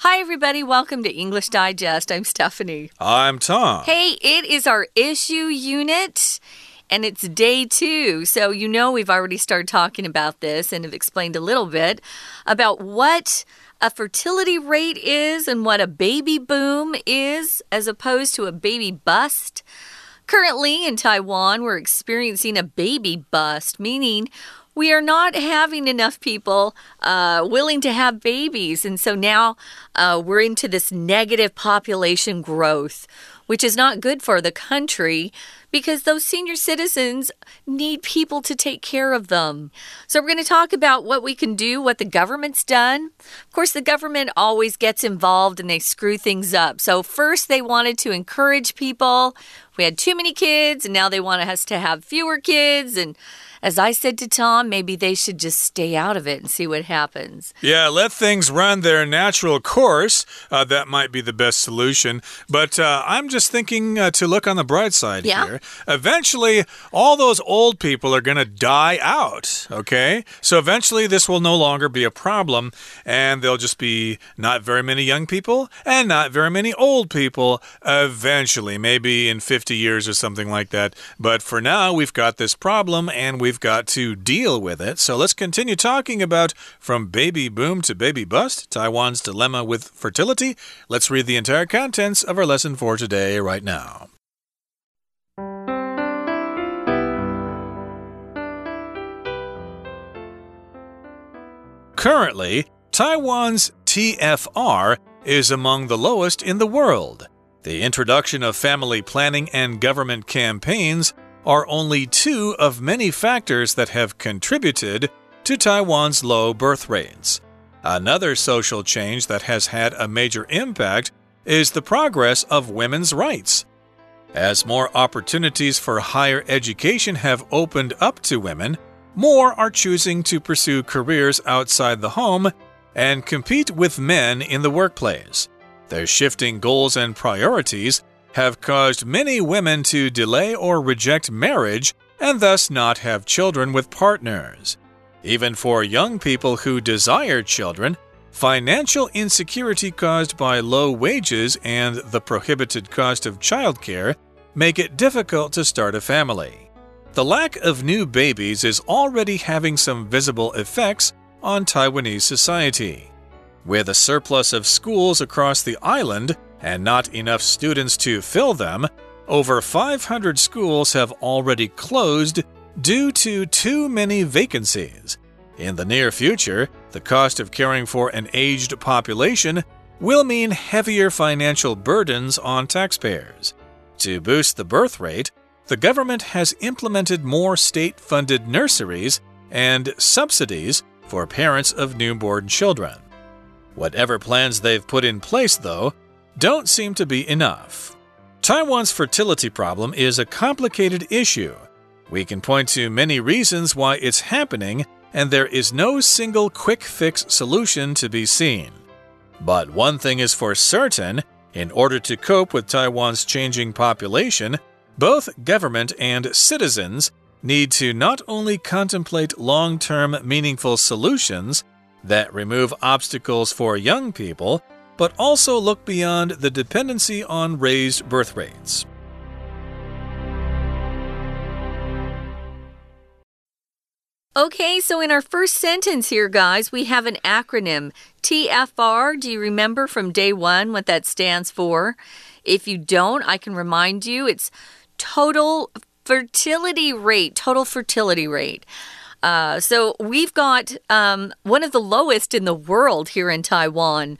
Hi, everybody. Welcome to English Digest. I'm Stephanie. I'm Tom. Hey, it is our issue unit. And it's day two. So, you know, we've already started talking about this and have explained a little bit about what a fertility rate is and what a baby boom is, as opposed to a baby bust. Currently in Taiwan, we're experiencing a baby bust, meaning we are not having enough people uh, willing to have babies. And so now uh, we're into this negative population growth, which is not good for the country because those senior citizens need people to take care of them. So, we're going to talk about what we can do, what the government's done. Of course, the government always gets involved and they screw things up. So, first, they wanted to encourage people. We had too many kids, and now they want us to have fewer kids. And as I said to Tom, maybe they should just stay out of it and see what happens. Yeah, let things run their natural course. Uh, that might be the best solution. But uh, I'm just thinking uh, to look on the bright side yeah. here. Eventually, all those old people are going to die out, okay? So eventually, this will no longer be a problem, and there'll just be not very many young people and not very many old people eventually, maybe in 50 years or something like that. But for now, we've got this problem, and we we've got to deal with it. So let's continue talking about from baby boom to baby bust, Taiwan's dilemma with fertility. Let's read the entire contents of our lesson for today right now. Currently, Taiwan's TFR is among the lowest in the world. The introduction of family planning and government campaigns are only two of many factors that have contributed to Taiwan's low birth rates. Another social change that has had a major impact is the progress of women's rights. As more opportunities for higher education have opened up to women, more are choosing to pursue careers outside the home and compete with men in the workplace. Their shifting goals and priorities have caused many women to delay or reject marriage and thus not have children with partners. Even for young people who desire children, financial insecurity caused by low wages and the prohibited cost of childcare make it difficult to start a family. The lack of new babies is already having some visible effects on Taiwanese society. With a surplus of schools across the island, and not enough students to fill them, over 500 schools have already closed due to too many vacancies. In the near future, the cost of caring for an aged population will mean heavier financial burdens on taxpayers. To boost the birth rate, the government has implemented more state funded nurseries and subsidies for parents of newborn children. Whatever plans they've put in place, though, don't seem to be enough. Taiwan's fertility problem is a complicated issue. We can point to many reasons why it's happening, and there is no single quick fix solution to be seen. But one thing is for certain in order to cope with Taiwan's changing population, both government and citizens need to not only contemplate long term meaningful solutions that remove obstacles for young people but also look beyond the dependency on raised birth rates. Okay, so in our first sentence here, guys, we have an acronym TFR. Do you remember from day one what that stands for? If you don't, I can remind you it's total fertility rate, total fertility rate. Uh, so we've got um, one of the lowest in the world here in Taiwan.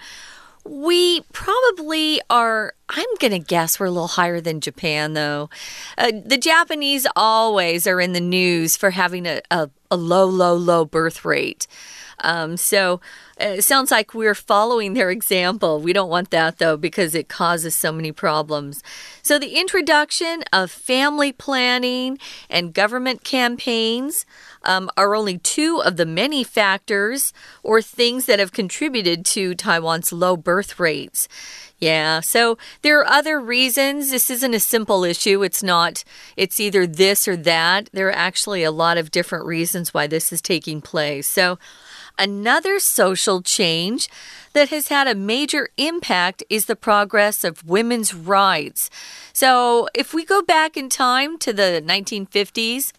We probably are, I'm going to guess we're a little higher than Japan, though. Uh, the Japanese always are in the news for having a, a, a low, low, low birth rate. Um, so it sounds like we're following their example. We don't want that though because it causes so many problems. So the introduction of family planning and government campaigns um, are only two of the many factors or things that have contributed to Taiwan's low birth rates. Yeah, so there are other reasons. This isn't a simple issue. It's not, it's either this or that. There are actually a lot of different reasons why this is taking place. So Another social change that has had a major impact is the progress of women's rights. So, if we go back in time to the 1950s,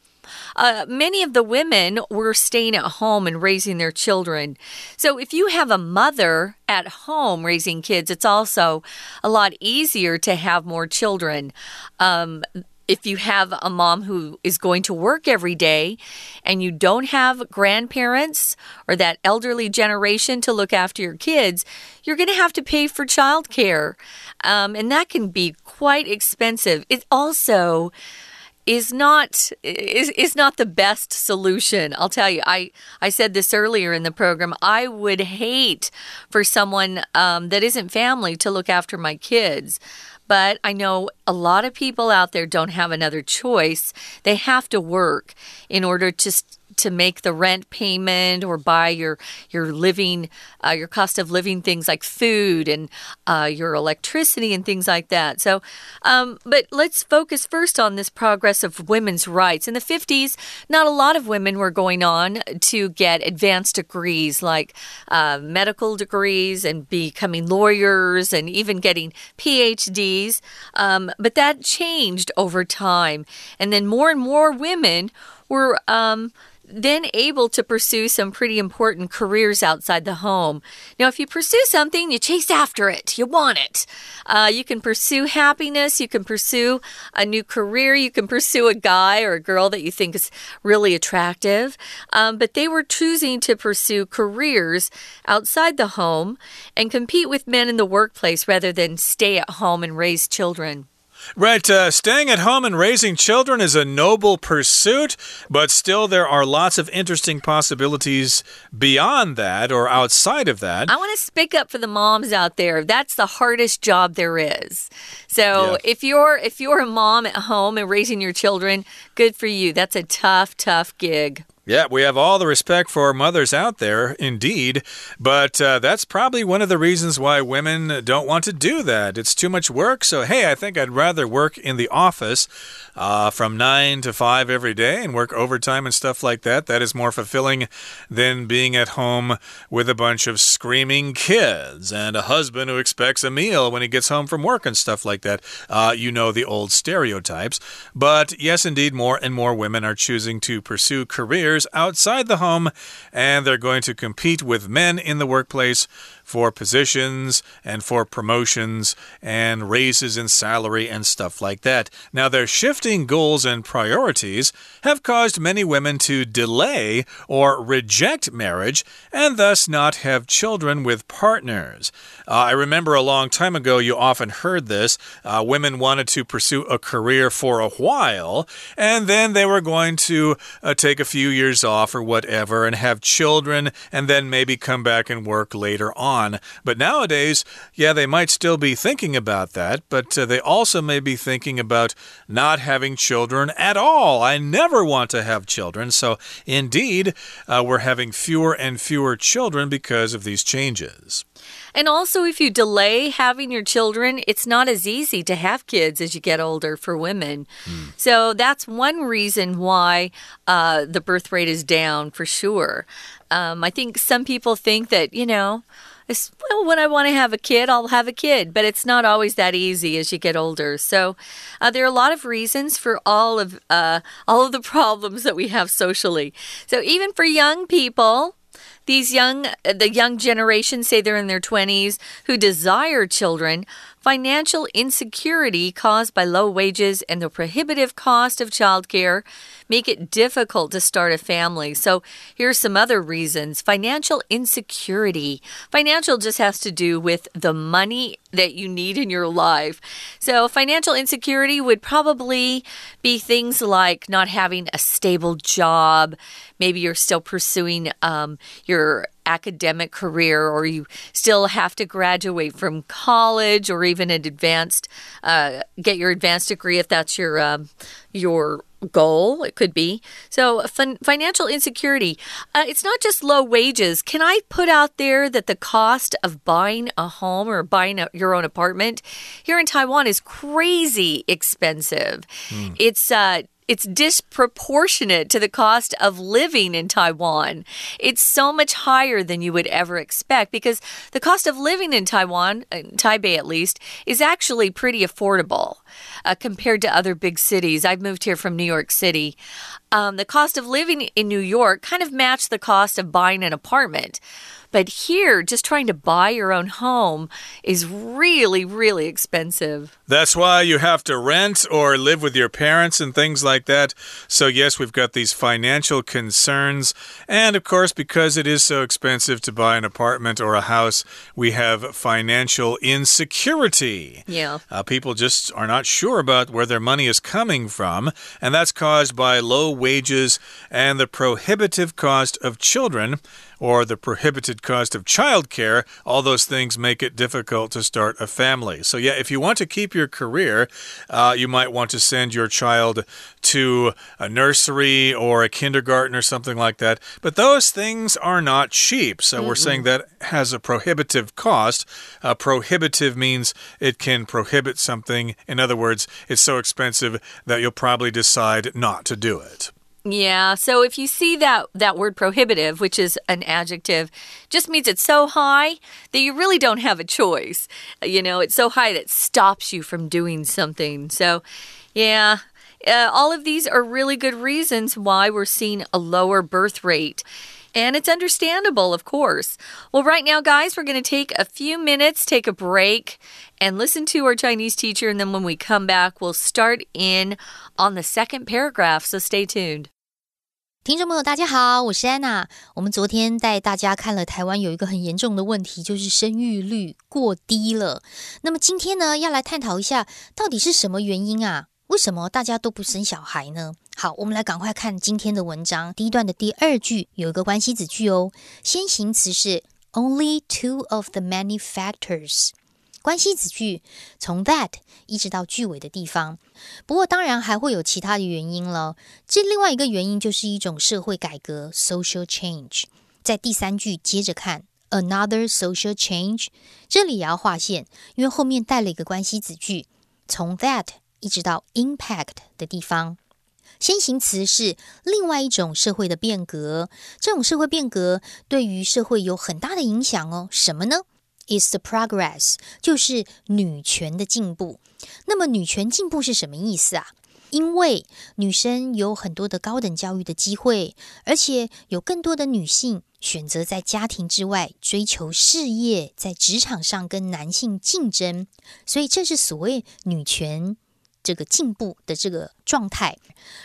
uh, many of the women were staying at home and raising their children. So, if you have a mother at home raising kids, it's also a lot easier to have more children. Um, if you have a mom who is going to work every day and you don't have grandparents or that elderly generation to look after your kids, you're going to have to pay for childcare. Um, and that can be quite expensive. It also is not is is not the best solution. I'll tell you. I I said this earlier in the program. I would hate for someone um, that isn't family to look after my kids. But I know a lot of people out there don't have another choice. They have to work in order to to make the rent payment or buy your your living uh, your cost of living things like food and uh, your electricity and things like that. So, um, but let's focus first on this progress of women's rights. In the 50s, not a lot of women were going on to get advanced degrees like uh, medical degrees and becoming lawyers and even getting PhDs. Um, but that changed over time, and then more and more women were um, then able to pursue some pretty important careers outside the home. Now, if you pursue something, you chase after it, you want it. Uh, you can pursue happiness, you can pursue a new career, you can pursue a guy or a girl that you think is really attractive. Um, but they were choosing to pursue careers outside the home and compete with men in the workplace rather than stay at home and raise children. Right. Uh, staying at home and raising children is a noble pursuit, but still, there are lots of interesting possibilities beyond that or outside of that. I want to speak up for the moms out there. That's the hardest job there is. So yeah. if you're if you're a mom at home and raising your children, good for you. That's a tough, tough gig. Yeah, we have all the respect for mothers out there, indeed. But uh, that's probably one of the reasons why women don't want to do that. It's too much work. So, hey, I think I'd rather work in the office uh, from 9 to 5 every day and work overtime and stuff like that. That is more fulfilling than being at home with a bunch of screaming kids and a husband who expects a meal when he gets home from work and stuff like that. Uh, you know the old stereotypes. But yes, indeed, more and more women are choosing to pursue careers outside the home, and they're going to compete with men in the workplace for positions and for promotions and raises in salary and stuff like that. Now, their shifting goals and priorities have caused many women to delay or reject marriage and thus not have children with partners. Uh, I remember a long time ago, you often heard this. Uh, women wanted to pursue a career for a while, and then they were going to uh, take a few years off or whatever and have children, and then maybe come back and work later on on. But nowadays, yeah, they might still be thinking about that, but uh, they also may be thinking about not having children at all. I never want to have children. So, indeed, uh, we're having fewer and fewer children because of these changes. And also, if you delay having your children, it's not as easy to have kids as you get older for women. Mm. So that's one reason why uh, the birth rate is down for sure. Um, I think some people think that, you know, well, when I want to have a kid, I'll have a kid, but it's not always that easy as you get older. So uh, there are a lot of reasons for all of uh, all of the problems that we have socially. So even for young people, these young the young generation say they're in their 20s who desire children financial insecurity caused by low wages and the prohibitive cost of childcare make it difficult to start a family. So, here's some other reasons financial insecurity. Financial just has to do with the money that you need in your life. So, financial insecurity would probably be things like not having a stable job. Maybe you're still pursuing um, your academic career or you still have to graduate from college or even an advanced uh, get your advanced degree if that's your um, your goal it could be. So fin financial insecurity uh, it's not just low wages. Can i put out there that the cost of buying a home or buying a, your own apartment here in taiwan is crazy expensive? Mm. it's uh it's disproportionate to the cost of living in Taiwan. It's so much higher than you would ever expect because the cost of living in Taiwan, in Taipei at least, is actually pretty affordable uh, compared to other big cities. I've moved here from New York City. Um, the cost of living in New York kind of matched the cost of buying an apartment. But here, just trying to buy your own home is really, really expensive. That's why you have to rent or live with your parents and things like that. So, yes, we've got these financial concerns. And of course, because it is so expensive to buy an apartment or a house, we have financial insecurity. Yeah. Uh, people just are not sure about where their money is coming from. And that's caused by low wages and the prohibitive cost of children or the prohibited cost of childcare, all those things make it difficult to start a family. So, yeah, if you want to keep your career, uh, you might want to send your child to a nursery or a kindergarten or something like that. But those things are not cheap. So, mm -hmm. we're saying that has a prohibitive cost. Uh, prohibitive means it can prohibit something. In other words, it's so expensive that you'll probably decide not to do it. Yeah, so if you see that that word prohibitive, which is an adjective, just means it's so high that you really don't have a choice. You know, it's so high that it stops you from doing something. So, yeah, uh, all of these are really good reasons why we're seeing a lower birth rate. And it's understandable, of course. Well, right now, guys, we're going to take a few minutes, take a break, and listen to our Chinese teacher. And then when we come back, we'll start in on the second paragraph. So stay tuned. 听众朋友，大家好，我是安娜。我们昨天带大家看了台湾有一个很严重的问题，就是生育率过低了。那么今天呢，要来探讨一下，到底是什么原因啊？为什么大家都不生小孩呢？好，我们来赶快看今天的文章。第一段的第二句有一个关系子句哦，先行词是 only two of the many factors。关系子句从 that 一直到句尾的地方，不过当然还会有其他的原因了。这另外一个原因就是一种社会改革 （social change）。在第三句接着看 another social change，这里也要划线，因为后面带了一个关系子句，从 that 一直到 impact 的地方。先行词是另外一种社会的变革，这种社会变革对于社会有很大的影响哦。什么呢？is the progress，就是女权的进步。那么女权进步是什么意思啊？因为女生有很多的高等教育的机会，而且有更多的女性选择在家庭之外追求事业，在职场上跟男性竞争，所以这是所谓女权这个进步的这个状态。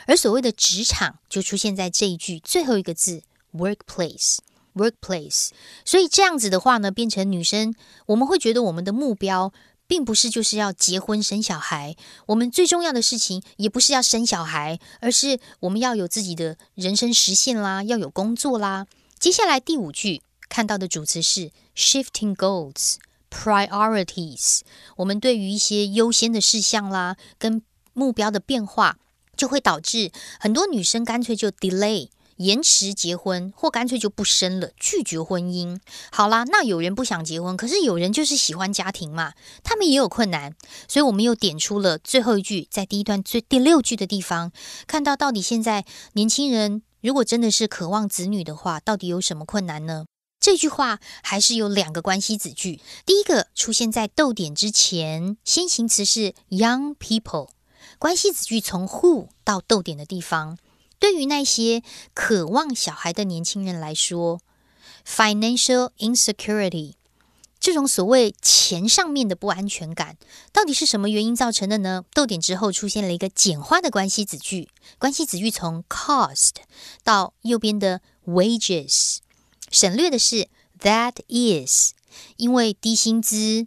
而所谓的职场就出现在这一句最后一个字 workplace。workplace，所以这样子的话呢，变成女生，我们会觉得我们的目标并不是就是要结婚生小孩，我们最重要的事情也不是要生小孩，而是我们要有自己的人生实现啦，要有工作啦。接下来第五句看到的主词是 shifting goals priorities，我们对于一些优先的事项啦，跟目标的变化，就会导致很多女生干脆就 delay。延迟结婚，或干脆就不生了，拒绝婚姻。好啦，那有人不想结婚，可是有人就是喜欢家庭嘛，他们也有困难。所以我们又点出了最后一句，在第一段最第六句的地方，看到到底现在年轻人如果真的是渴望子女的话，到底有什么困难呢？这句话还是有两个关系子句，第一个出现在逗点之前，先行词是 young people，关系子句从 who 到逗点的地方。对于那些渴望小孩的年轻人来说，financial insecurity 这种所谓钱上面的不安全感，到底是什么原因造成的呢？逗点之后出现了一个简化的关系子句，关系子句从 cost 到右边的 wages，省略的是 that is，因为低薪资。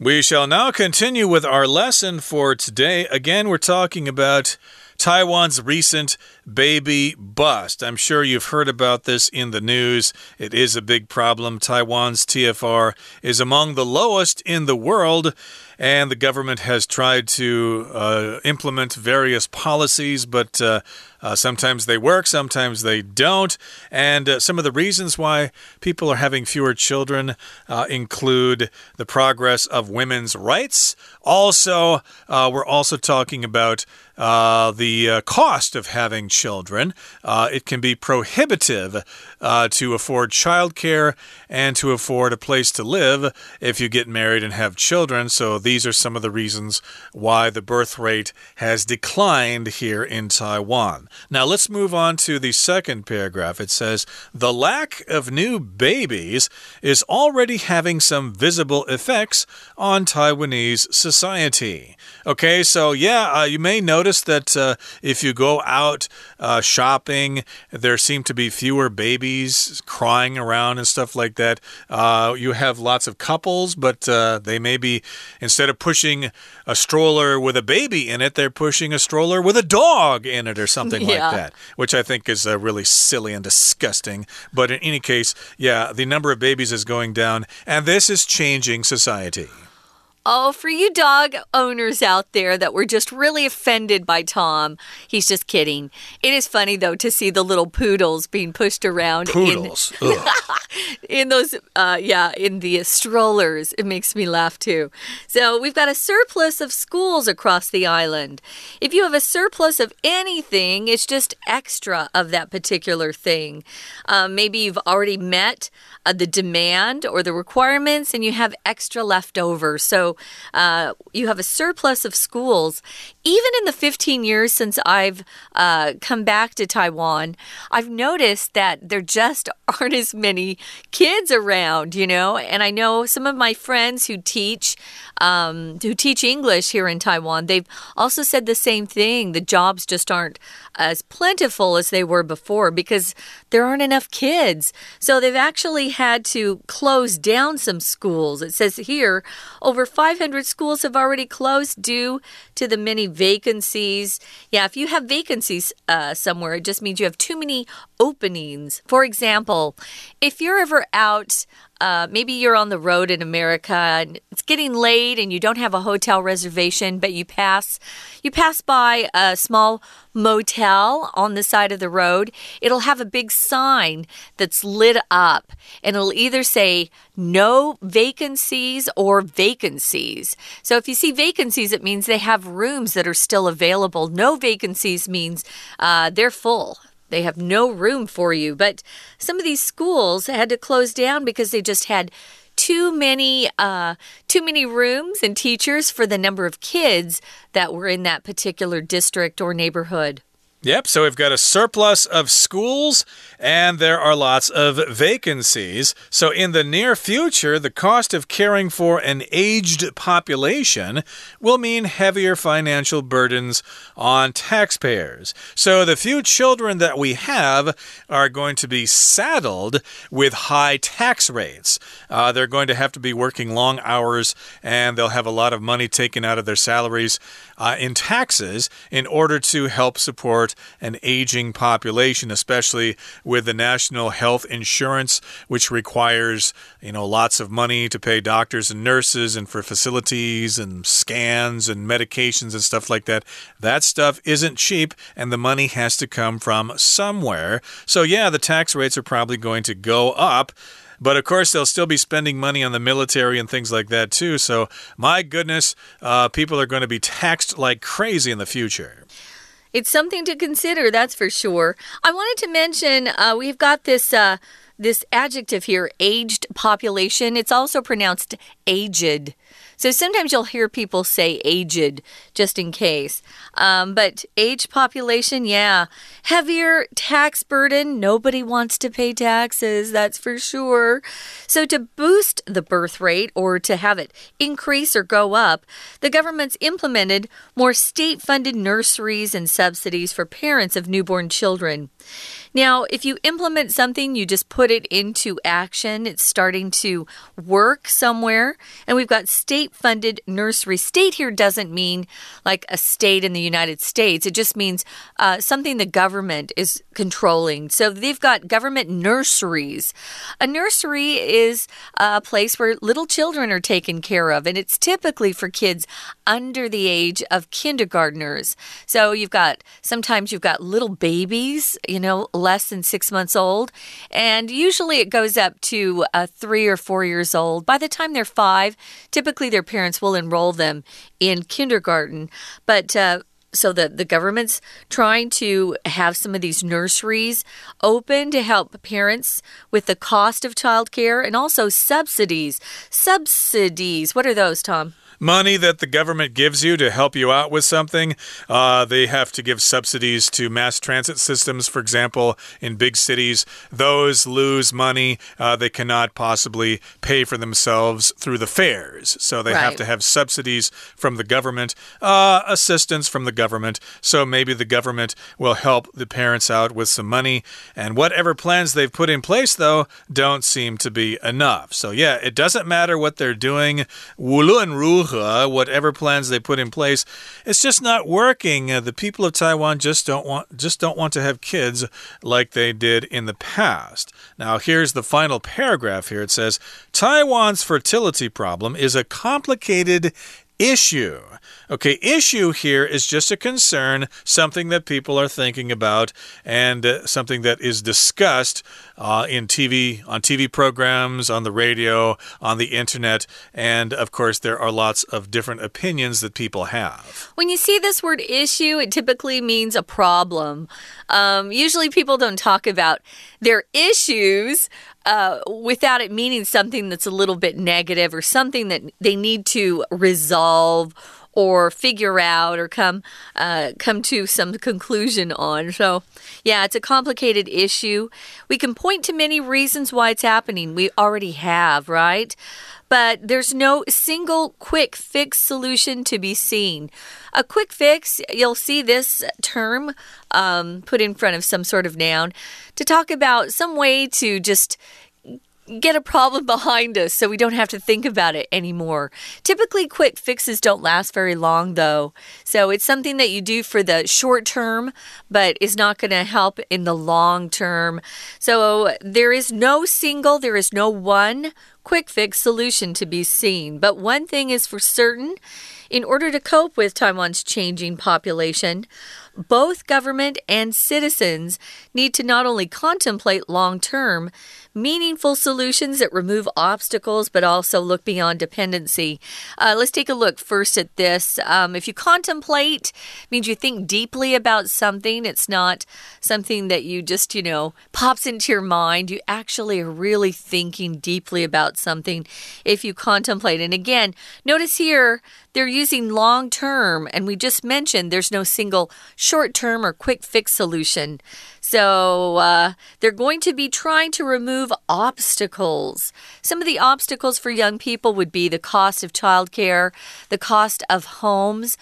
We shall now continue with our lesson for today. Again, we're talking about Taiwan's recent baby bust. I'm sure you've heard about this in the news. It is a big problem. Taiwan's TFR is among the lowest in the world and the government has tried to uh, implement various policies, but uh, uh, sometimes they work, sometimes they don't. And uh, some of the reasons why people are having fewer children uh, include the progress of women's rights. Also, uh, we're also talking about uh, the uh, cost of having children. Uh, it can be prohibitive uh, to afford childcare and to afford a place to live if you get married and have children. So, these are some of the reasons why the birth rate has declined here in Taiwan. Now, let's move on to the second paragraph. It says, The lack of new babies is already having some visible effects on Taiwanese society. Okay, so yeah, uh, you may notice that uh, if you go out uh, shopping, there seem to be fewer babies crying around and stuff like that. Uh, you have lots of couples, but uh, they may be, instead of pushing a stroller with a baby in it, they're pushing a stroller with a dog in it or something yeah. like that, which I think is uh, really silly and disgusting. But in any case, yeah, the number of babies is going down, and this is changing society. Oh, for you dog owners out there that were just really offended by Tom, he's just kidding. It is funny, though, to see the little poodles being pushed around. Poodles. In, in those, uh, yeah, in the strollers. It makes me laugh, too. So we've got a surplus of schools across the island. If you have a surplus of anything, it's just extra of that particular thing. Um, maybe you've already met uh, the demand or the requirements and you have extra left over. So uh, you have a surplus of schools. Even in the 15 years since I've uh, come back to Taiwan, I've noticed that there just aren't as many kids around, you know. And I know some of my friends who teach um, who teach English here in Taiwan, they've also said the same thing. The jobs just aren't as plentiful as they were before because there aren't enough kids. So they've actually had to close down some schools. It says here over 500 schools have already closed due to the many vacancies. Yeah, if you have vacancies uh, somewhere, it just means you have too many openings. For example, if you're ever out uh, maybe you're on the road in America and it's getting late and you don't have a hotel reservation, but you pass you pass by a small motel on the side of the road. It'll have a big sign that's lit up, and it'll either say no vacancies or vacancies. So if you see vacancies, it means they have rooms that are still available. No vacancies means uh, they're full. They have no room for you. But some of these schools had to close down because they just had too many uh, too many rooms and teachers for the number of kids that were in that particular district or neighborhood. Yep, so we've got a surplus of schools and there are lots of vacancies. So, in the near future, the cost of caring for an aged population will mean heavier financial burdens on taxpayers. So, the few children that we have are going to be saddled with high tax rates. Uh, they're going to have to be working long hours and they'll have a lot of money taken out of their salaries uh, in taxes in order to help support an aging population, especially with the national health insurance, which requires, you know, lots of money to pay doctors and nurses and for facilities and scans and medications and stuff like that. That stuff isn't cheap and the money has to come from somewhere. So, yeah, the tax rates are probably going to go up. But of course, they'll still be spending money on the military and things like that, too. So, my goodness, uh, people are going to be taxed like crazy in the future. It's something to consider, that's for sure. I wanted to mention uh, we've got this. Uh, this adjective here, aged population, it's also pronounced aged. So sometimes you'll hear people say aged just in case. Um, but age population, yeah. Heavier tax burden. Nobody wants to pay taxes, that's for sure. So to boost the birth rate or to have it increase or go up, the government's implemented more state funded nurseries and subsidies for parents of newborn children. Now, if you implement something, you just put it into action. It's starting to work somewhere. And we've got state funded nursery. State here doesn't mean like a state in the United States, it just means uh, something the government is controlling. So they've got government nurseries. A nursery is a place where little children are taken care of, and it's typically for kids under the age of kindergartners. So you've got sometimes you've got little babies, you know, less than six months old, and usually it goes up to uh, three or four years old. By the time they're five, typically their parents will enroll them in kindergarten. But uh, so the, the government's trying to have some of these nurseries open to help parents with the cost of childcare and also subsidies. Subsidies. What are those, Tom? money that the government gives you to help you out with something. Uh, they have to give subsidies to mass transit systems, for example, in big cities. Those lose money. Uh, they cannot possibly pay for themselves through the fares. So they right. have to have subsidies from the government, uh, assistance from the government. So maybe the government will help the parents out with some money. And whatever plans they've put in place, though, don't seem to be enough. So, yeah, it doesn't matter what they're doing. 无论如 何 whatever plans they put in place, it's just not working. Uh, the people of Taiwan just don't want just don't want to have kids like they did in the past. Now, here's the final paragraph here. It says Taiwan's fertility problem is a complicated issue. Okay, issue here is just a concern, something that people are thinking about, and uh, something that is discussed uh, in TV, on TV programs, on the radio, on the internet, and of course, there are lots of different opinions that people have. When you see this word issue, it typically means a problem. Um, usually, people don't talk about their issues. Uh, without it meaning something that's a little bit negative or something that they need to resolve or figure out or come uh, come to some conclusion on. So, yeah, it's a complicated issue. We can point to many reasons why it's happening. We already have, right? But there's no single quick fix solution to be seen. A quick fix, you'll see this term um, put in front of some sort of noun to talk about some way to just get a problem behind us so we don't have to think about it anymore. Typically, quick fixes don't last very long, though. So it's something that you do for the short term, but is not going to help in the long term. So there is no single, there is no one quick fix solution to be seen. But one thing is for certain in order to cope with Taiwan's changing population, both government and citizens need to not only contemplate long term, meaningful solutions that remove obstacles but also look beyond dependency. Uh, let's take a look first at this. Um, if you contemplate, means you think deeply about something. It's not something that you just, you know, pops into your mind. You actually are really thinking deeply about something if you contemplate. And again, notice here they're using long term, and we just mentioned there's no single short term or quick fix solution. So uh, they're going to be trying to remove obstacles. Some of the obstacles for young people would be the cost of childcare, the cost of homes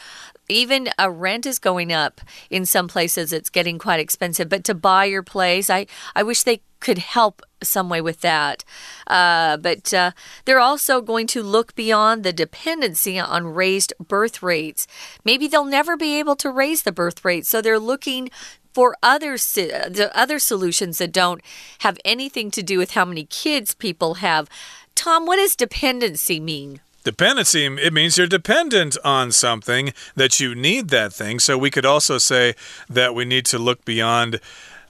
even a rent is going up in some places it's getting quite expensive but to buy your place i i wish they could help some way with that. Uh, but uh, they're also going to look beyond the dependency on raised birth rates. Maybe they'll never be able to raise the birth rate, so they're looking for other the other solutions that don't have anything to do with how many kids people have. Tom, what does dependency mean? Dependency, it means you're dependent on something, that you need that thing. So we could also say that we need to look beyond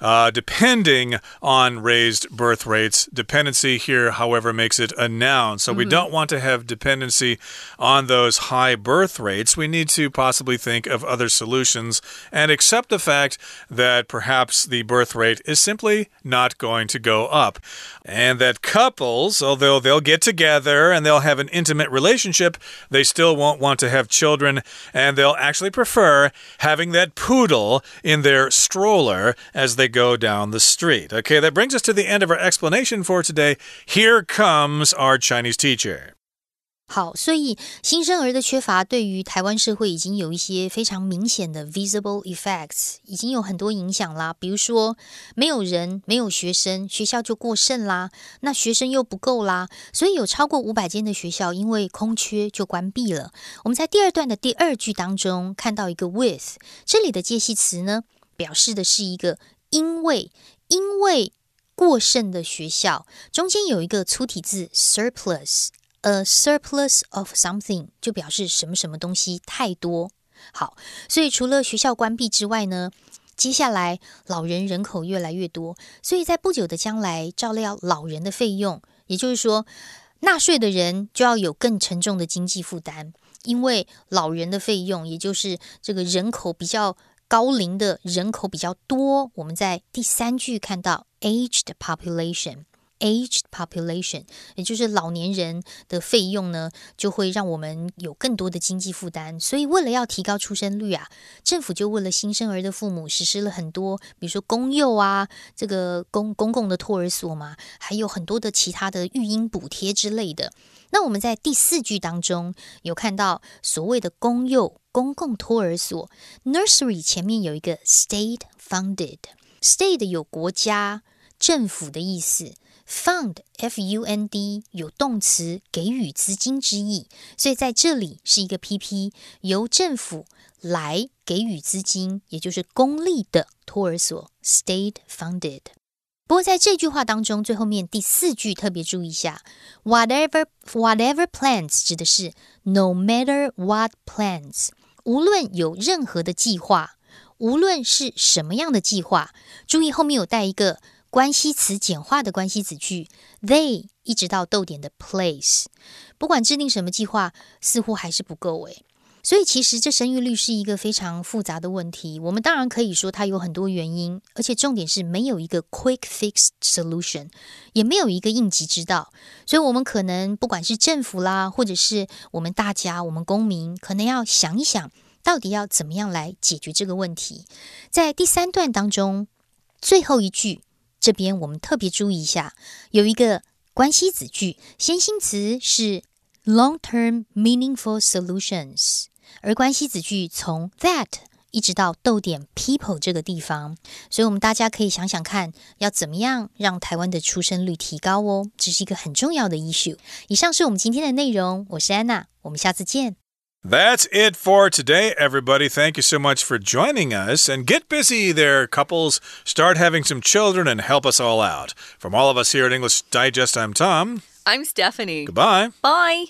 uh, depending on raised birth rates. Dependency here, however, makes it a noun. So mm -hmm. we mm-hmm. don't want to have dependency on those high birth rates. We need to possibly think of other solutions and accept the fact that perhaps the birth rate is simply not going to go up. And that couples, although they'll get together and they'll have an intimate relationship, they still won't want to have children and they'll actually prefer having that poodle in their stroller as they go down the street. Okay, that brings us to the end of our explanation for today. Here comes our Chinese teacher. 好，所以新生儿的缺乏对于台湾社会已经有一些非常明显的 visible effects，已经有很多影响啦。比如说，没有人，没有学生，学校就过剩啦。那学生又不够啦，所以有超过五百间的学校因为空缺就关闭了。我们在第二段的第二句当中看到一个 with，这里的介系词呢，表示的是一个 因为，因为过剩的学校中间有一个粗体字 surplus。A surplus of something 就表示什么什么东西太多。好，所以除了学校关闭之外呢，接下来老人人口越来越多，所以在不久的将来照料老人的费用，也就是说，纳税的人就要有更沉重的经济负担，因为老人的费用，也就是这个人口比较高龄的人口比较多。我们在第三句看到 aged population。Aged population，也就是老年人的费用呢，就会让我们有更多的经济负担。所以，为了要提高出生率啊，政府就为了新生儿的父母实施了很多，比如说公幼啊，这个公公共的托儿所嘛，还有很多的其他的育婴补贴之类的。那我们在第四句当中有看到所谓的公幼公共托儿所 nursery 前面有一个 state funded，state 有国家政府的意思。Fund, F-U-N-D 有动词给予资金之意，所以在这里是一个 PP，由政府来给予资金，也就是公立的托儿所 State funded。不过在这句话当中，最后面第四句特别注意一下，Whatever Whatever plans 指的是 No matter what plans，无论有任何的计划，无论是什么样的计划，注意后面有带一个。关系词简化的关系子句，they 一直到逗点的 place，不管制定什么计划，似乎还是不够诶。所以其实这生育率是一个非常复杂的问题。我们当然可以说它有很多原因，而且重点是没有一个 quick fix solution，也没有一个应急之道。所以我们可能不管是政府啦，或者是我们大家，我们公民，可能要想一想，到底要怎么样来解决这个问题。在第三段当中，最后一句。这边我们特别注意一下，有一个关系子句，先行词是 long-term meaningful solutions，而关系子句从 that 一直到逗点 people 这个地方，所以我们大家可以想想看，要怎么样让台湾的出生率提高哦，这是一个很重要的 issue。以上是我们今天的内容，我是安娜，我们下次见。That's it for today, everybody. Thank you so much for joining us. And get busy there, couples. Start having some children and help us all out. From all of us here at English Digest, I'm Tom. I'm Stephanie. Goodbye. Bye.